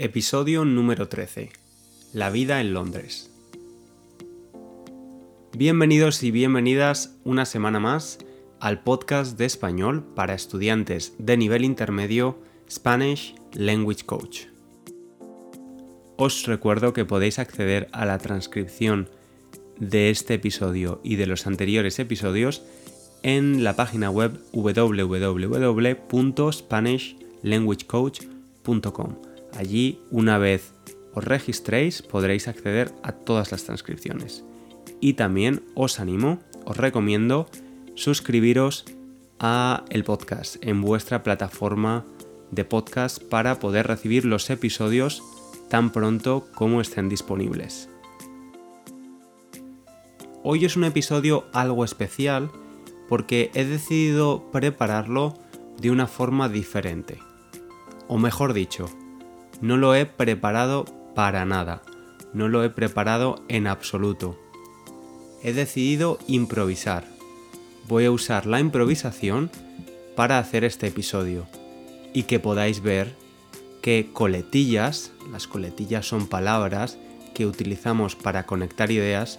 Episodio número 13. La vida en Londres. Bienvenidos y bienvenidas una semana más al podcast de español para estudiantes de nivel intermedio Spanish Language Coach. Os recuerdo que podéis acceder a la transcripción de este episodio y de los anteriores episodios en la página web www.spanishlanguagecoach.com. Allí, una vez os registréis, podréis acceder a todas las transcripciones. Y también os animo, os recomiendo suscribiros a el podcast en vuestra plataforma de podcast para poder recibir los episodios tan pronto como estén disponibles. Hoy es un episodio algo especial porque he decidido prepararlo de una forma diferente. O mejor dicho, no lo he preparado para nada, no lo he preparado en absoluto. He decidido improvisar. Voy a usar la improvisación para hacer este episodio y que podáis ver que coletillas, las coletillas son palabras que utilizamos para conectar ideas,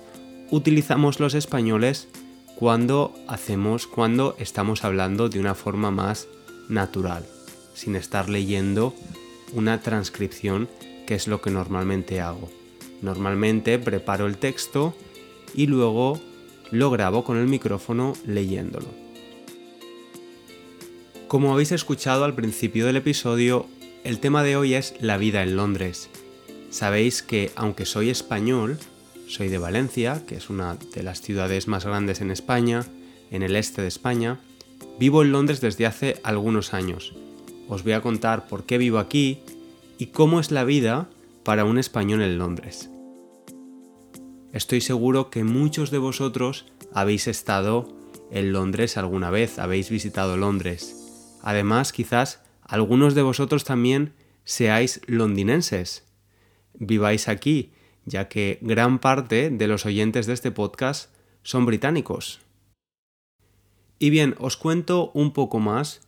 utilizamos los españoles cuando hacemos, cuando estamos hablando de una forma más natural, sin estar leyendo una transcripción, que es lo que normalmente hago. Normalmente preparo el texto y luego lo grabo con el micrófono leyéndolo. Como habéis escuchado al principio del episodio, el tema de hoy es la vida en Londres. Sabéis que aunque soy español, soy de Valencia, que es una de las ciudades más grandes en España, en el este de España. Vivo en Londres desde hace algunos años. Os voy a contar por qué vivo aquí y cómo es la vida para un español en Londres. Estoy seguro que muchos de vosotros habéis estado en Londres alguna vez, habéis visitado Londres. Además, quizás algunos de vosotros también seáis londinenses. Viváis aquí ya que gran parte de los oyentes de este podcast son británicos. Y bien, os cuento un poco más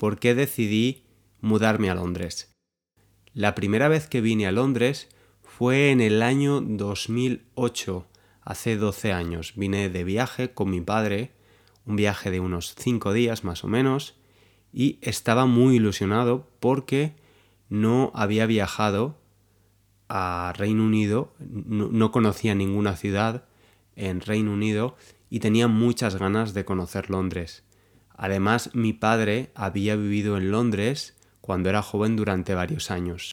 por qué decidí mudarme a Londres. La primera vez que vine a Londres fue en el año 2008, hace 12 años. Vine de viaje con mi padre, un viaje de unos 5 días más o menos, y estaba muy ilusionado porque no había viajado a Reino Unido, no, conocía ninguna ciudad en Reino Unido y tenía muchas ganas de conocer Londres. Además, mi padre había vivido en Londres cuando era joven durante varios años.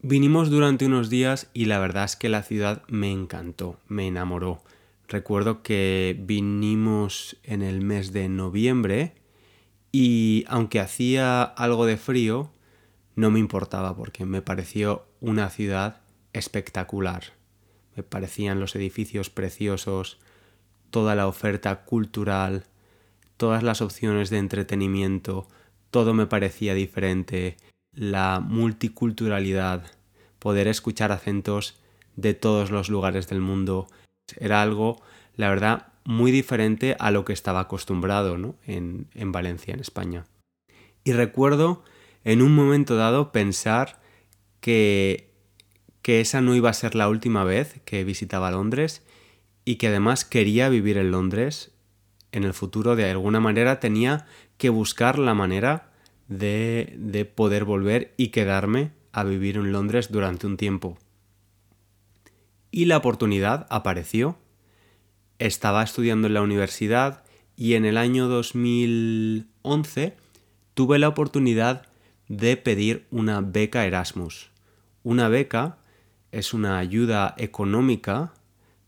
Vinimos durante unos días y la verdad es que la ciudad me encantó, me enamoró. Recuerdo que vinimos en el mes de noviembre y aunque hacía algo de frío, no me importaba porque me pareció una ciudad espectacular. Me parecían los edificios preciosos, toda la oferta cultural, todas las opciones de entretenimiento, todo me parecía diferente, la multiculturalidad, poder escuchar acentos de todos los lugares del mundo, era algo, la verdad, muy diferente a lo que estaba acostumbrado ¿no? en, en Valencia, en España. Y recuerdo en un momento dado pensar que, que esa no iba a ser la última vez que visitaba Londres y que además quería vivir en Londres en el futuro de alguna manera tenía que buscar la manera de, de poder volver y quedarme a vivir en Londres durante un tiempo. Y la oportunidad apareció. Estaba estudiando en la universidad y en el año 2011 tuve la oportunidad de pedir una beca Erasmus. Una beca es una ayuda económica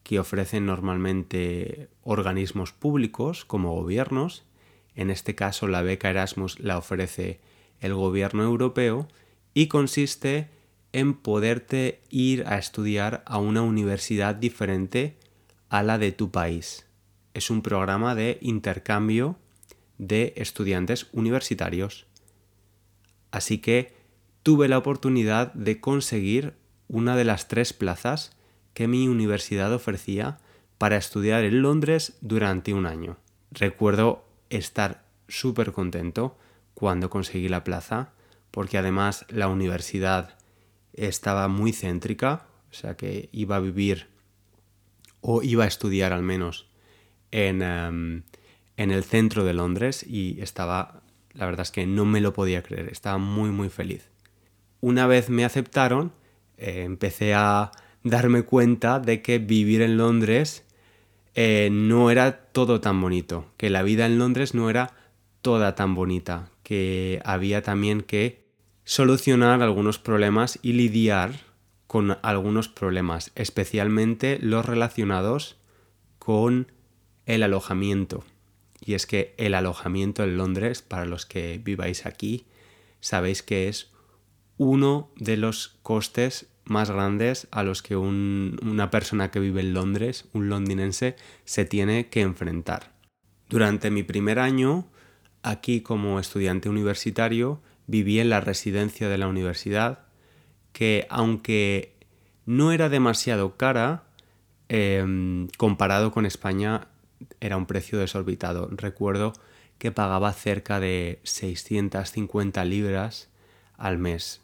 que ofrecen normalmente organismos públicos como gobiernos. En este caso la beca Erasmus la ofrece el gobierno europeo y consiste en poderte ir a estudiar a una universidad diferente a la de tu país. Es un programa de intercambio de estudiantes universitarios. Así que tuve la oportunidad de conseguir una de las tres plazas que mi universidad ofrecía para estudiar en Londres durante un año. Recuerdo estar súper contento cuando conseguí la plaza, porque además la universidad estaba muy céntrica, o sea que iba a vivir o iba a estudiar al menos en, em, en el centro de Londres y estaba, la verdad es que no me lo podía creer, estaba muy muy feliz. Una vez me aceptaron, eh, empecé a darme cuenta de que vivir en Londres eh, no era todo tan bonito, que la vida en Londres no era toda tan bonita, que había también que solucionar algunos problemas y lidiar con algunos problemas, especialmente los relacionados con el alojamiento. Y es que el alojamiento en Londres, para los que viváis aquí, sabéis que es uno de los costes más grandes a los que una persona que vive en Londres, un londinense, se tiene que enfrentar. Durante mi primer año, aquí como estudiante universitario, viví en la residencia de la universidad, que aunque no era demasiado cara, em, comparado con España, era un precio desorbitado. Recuerdo que pagaba cerca de 650 libras al mes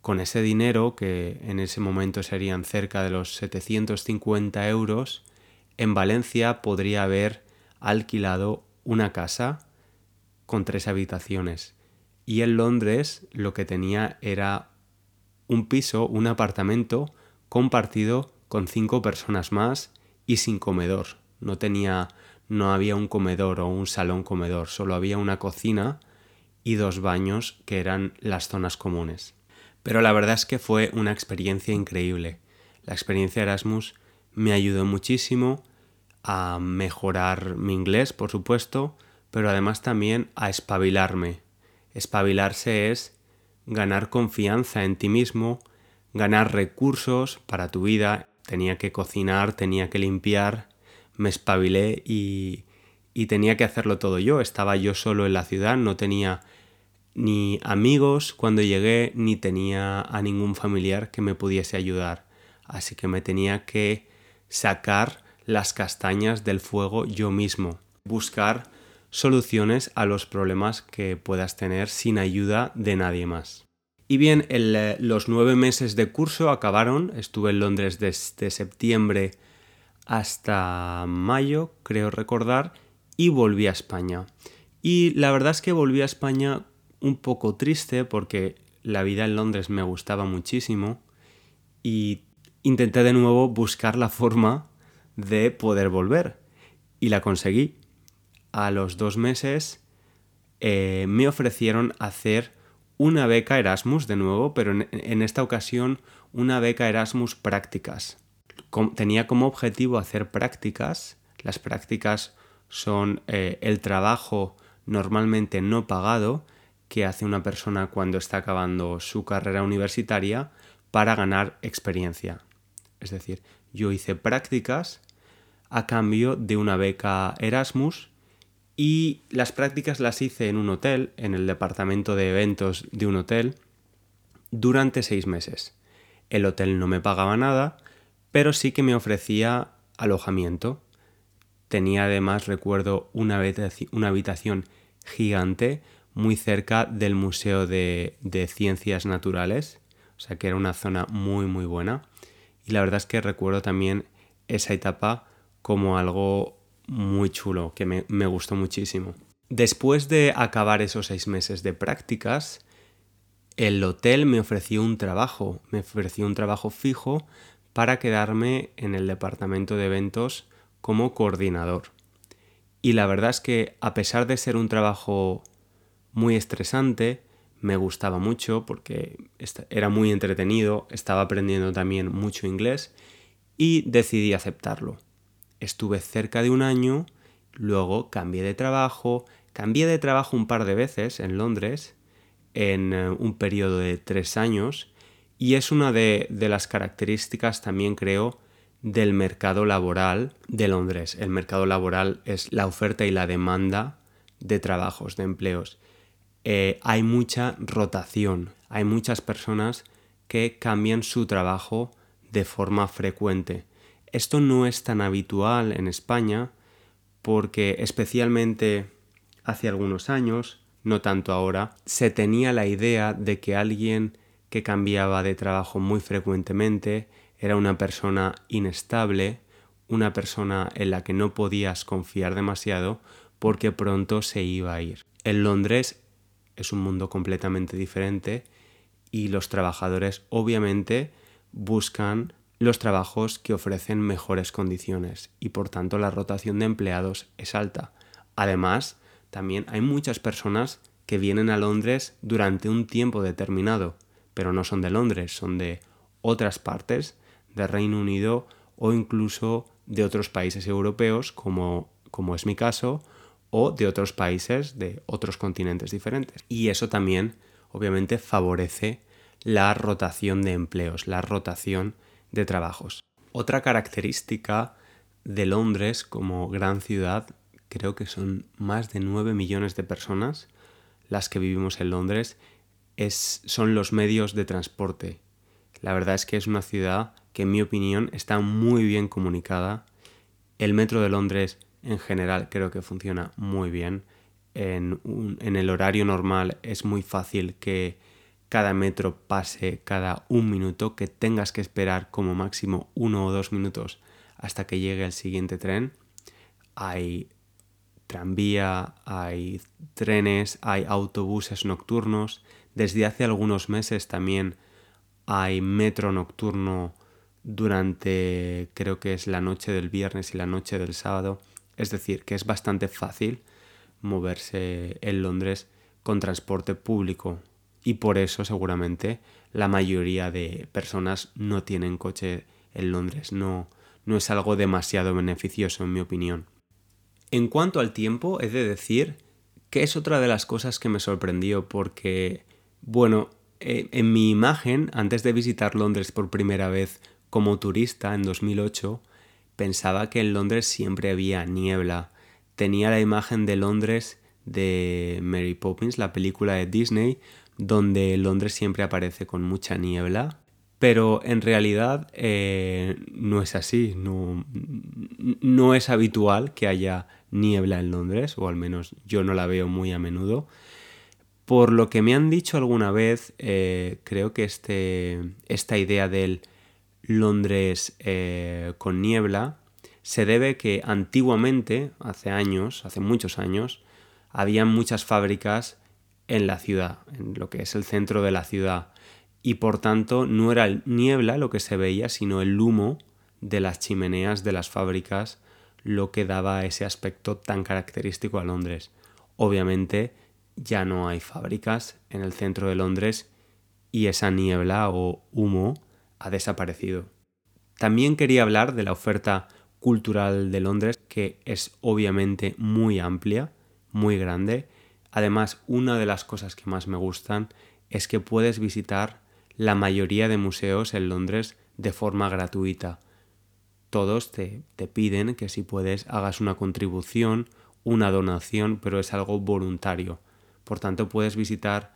con ese dinero, que en ese momento serían cerca de los 750 euros, en Valencia podría haber alquilado una casa con tres habitaciones. Y en Londres lo que tenía era un piso, un apartamento compartido con cinco personas más y sin comedor. No tenía, no había un comedor o un salón comedor, solo había una cocina y dos baños que eran las zonas comunes. Pero la verdad es que fue una experiencia increíble. La experiencia Erasmus me ayudó muchísimo a mejorar mi inglés, por supuesto, pero además también a espabilarme. Espabilarse es ganar confianza en ti mismo, ganar recursos para tu vida. Tenía que cocinar, tenía que limpiar, me espabilé y, y tenía que hacerlo todo yo. Estaba yo solo en la ciudad, no tenía ni amigos cuando llegué, ni tenía a ningún familiar que me pudiese ayudar. Así que me tenía que sacar las castañas del fuego yo mismo, buscar soluciones a los problemas que puedas tener sin ayuda de nadie más. Y bien, los nueve meses de curso acabaron, estuve en Londres desde septiembre hasta mayo, creo recordar, y volví a España. Y la verdad es que volví a España un poco triste porque la vida en Londres me gustaba muchísimo y intenté de nuevo buscar la forma de poder volver y la conseguí. A los dos meses eh, me ofrecieron hacer una beca Erasmus de nuevo, pero en, esta ocasión una beca Erasmus prácticas. tenía como objetivo hacer prácticas. Las prácticas son eh, el trabajo normalmente no pagado que hace una persona cuando está acabando su carrera universitaria para ganar experiencia. Es decir, yo hice prácticas a cambio de una beca Erasmus y las prácticas las hice en un hotel, en el departamento de eventos de un hotel, durante seis meses. El hotel no me pagaba nada, pero sí que me ofrecía alojamiento. Tenía además, recuerdo, una habitación gigante muy cerca del Museo de, Ciencias Naturales, o sea que era una zona muy muy buena. Y la verdad es que recuerdo también esa etapa como algo muy chulo, que me, me gustó muchísimo. Después de acabar esos seis meses de prácticas, el hotel me ofreció un trabajo, me ofreció un trabajo fijo para quedarme en el departamento de eventos como coordinador. Y la verdad es que a pesar de ser un trabajo muy estresante, me gustaba mucho porque era muy entretenido, estaba aprendiendo también mucho inglés y decidí aceptarlo. Estuve cerca de un año, luego cambié de trabajo, cambié de trabajo un par de veces en Londres en eh, un periodo de tres años y es una de, de las características también creo del mercado laboral de Londres. El mercado laboral es la oferta y la demanda de trabajos, de empleos. Eh, hay mucha rotación, hay muchas personas que cambian su trabajo de forma frecuente. Esto no es tan habitual en España porque especialmente hace algunos años, no tanto ahora, se tenía la idea de que alguien que cambiaba de trabajo muy frecuentemente era una persona inestable, una persona en la que no podías confiar demasiado porque pronto se iba a ir. En Londres es un mundo completamente diferente y los trabajadores obviamente buscan los trabajos que ofrecen mejores condiciones y por tanto la rotación de empleados es alta. Además, también hay muchas personas que vienen a Londres durante un tiempo determinado, pero no son de Londres, son de otras partes de Reino Unido o incluso de otros países europeos, como, como es mi caso, o de otros países de otros continentes diferentes. Y eso también, obviamente, favorece la rotación de empleos, la rotación de trabajos. Otra característica de Londres como gran ciudad, creo que son más de 9 millones de personas las que vivimos en Londres, es, son los medios de transporte. La verdad es que es una ciudad que en mi opinión está muy bien comunicada. El metro de Londres en general creo que funciona muy bien. En, en el horario normal es muy fácil que cada metro pase cada un minuto, que tengas que esperar como máximo uno o dos minutos hasta que llegue el siguiente tren. Hay tranvía, hay trenes, hay autobuses nocturnos. Desde hace algunos meses también hay metro nocturno durante creo que es la noche del viernes y la noche del sábado. Es decir, que es bastante fácil moverse en Londres con transporte público y por eso seguramente la mayoría de personas no tienen coche en Londres. No, no es algo demasiado beneficioso en mi opinión. En cuanto al tiempo, he de decir que es otra de las cosas que me sorprendió porque, bueno, e, en mi imagen, antes de visitar Londres por primera vez como turista en 2008, pensaba que en Londres siempre había niebla. Tenía la imagen de Londres de Mary Poppins, la película de Disney, donde Londres siempre aparece con mucha niebla, pero en realidad eh, no es así, no, es habitual que haya niebla en Londres, o al menos yo no la veo muy a menudo. Por lo que me han dicho alguna vez, eh, creo que este, esta idea del Londres eh, con niebla se debe que antiguamente, hace años, hace muchos años, había muchas fábricas en la ciudad, en lo que es el centro de la ciudad. Y por tanto no era niebla lo que se veía, sino el humo de las chimeneas de las fábricas lo que daba ese aspecto tan característico a Londres. Obviamente ya no hay fábricas en el centro de Londres y esa niebla o humo ha desaparecido. También quería hablar de la oferta cultural de Londres, que es obviamente muy amplia, muy grande, Además, una de las cosas que más me gustan es que puedes visitar la mayoría de museos en Londres de forma gratuita. Todos te, piden que si puedes hagas una contribución, una donación, pero es algo voluntario. Por tanto, puedes visitar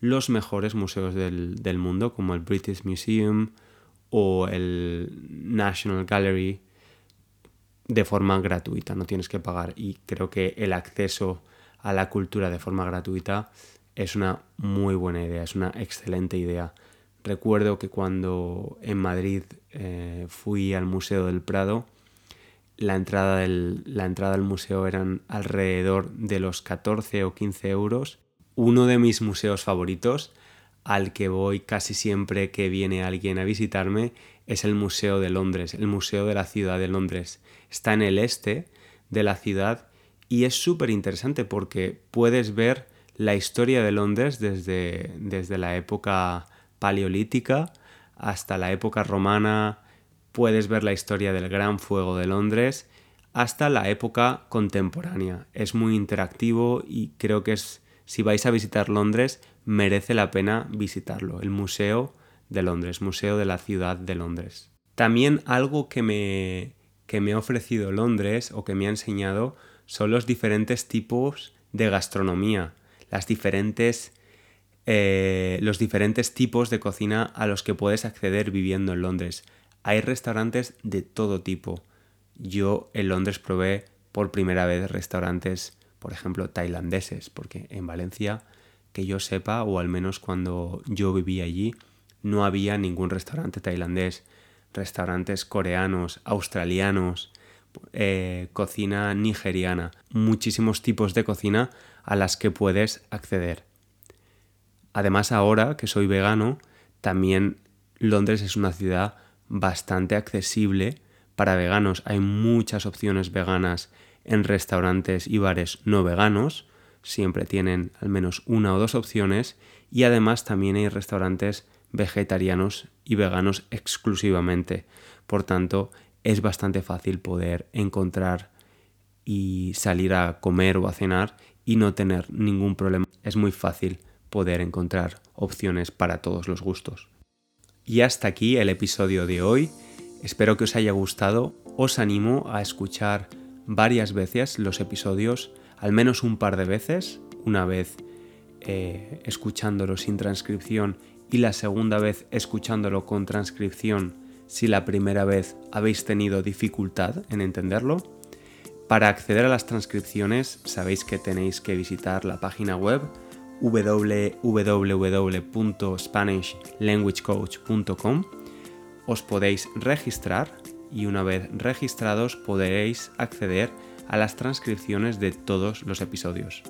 los mejores museos del, del mundo, como el British Museum o el National Gallery, de forma gratuita, no tienes que pagar. Y creo que el acceso a la cultura de forma gratuita es una muy buena idea, es una excelente idea. Recuerdo que cuando en Madrid eh, fui al Museo del Prado, la entrada, del, la entrada al museo eran alrededor de los 14 o 15 euros. Uno de mis museos favoritos, al que voy casi siempre que viene alguien a visitarme, es el Museo de Londres, el Museo de la Ciudad de Londres. Está en el este de la ciudad y es súper interesante porque puedes ver la historia de Londres desde, desde la época paleolítica hasta la época romana, puedes ver la historia del Gran Fuego de Londres hasta la época contemporánea. Es muy interactivo y creo que es, si vais a visitar Londres, merece la pena visitarlo, el Museo de Londres, Museo de la Ciudad de Londres. También algo que me, que me ha ofrecido Londres o que me ha enseñado son los diferentes tipos de gastronomía, las diferentes, eh, los diferentes tipos de cocina a los que puedes acceder viviendo en Londres. Hay restaurantes de todo tipo. Yo en Londres probé por primera vez restaurantes por ejemplo, tailandeses, porque en Valencia, que yo sepa, o al menos cuando yo vivía allí, no había ningún restaurante tailandés, restaurantes coreanos, australianos, eh, cocina nigeriana, muchísimos tipos de cocina a las que puedes acceder. Además ahora que soy vegano, también Londres es una ciudad bastante accesible para veganos. Hay muchas opciones veganas en restaurantes y bares no veganos. Siempre tienen al menos una o dos opciones. Y además también hay restaurantes vegetarianos y veganos exclusivamente. Por tanto, es bastante fácil poder encontrar y salir a comer o a cenar y no tener ningún problema. Es muy fácil poder encontrar opciones para todos los gustos. Y hasta aquí el episodio de hoy. Espero que os haya gustado. Os animo a escuchar varias veces los episodios, al menos un par de veces, una vez eh, escuchándolo sin transcripción y la segunda vez escuchándolo con transcripción si la primera vez habéis tenido dificultad en entenderlo. Para acceder a las transcripciones sabéis que tenéis que visitar la página web www.spanishlanguagecoach.com. Os podéis registrar y una vez registrados podréis acceder a las transcripciones de todos los episodios.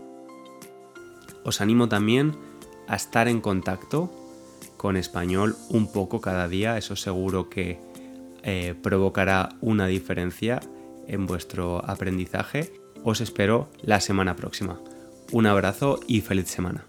Os animo también a estar en contacto con español un poco cada día, eso seguro que eh, provocará una diferencia en vuestro aprendizaje. Os espero la semana próxima. Un abrazo y feliz semana.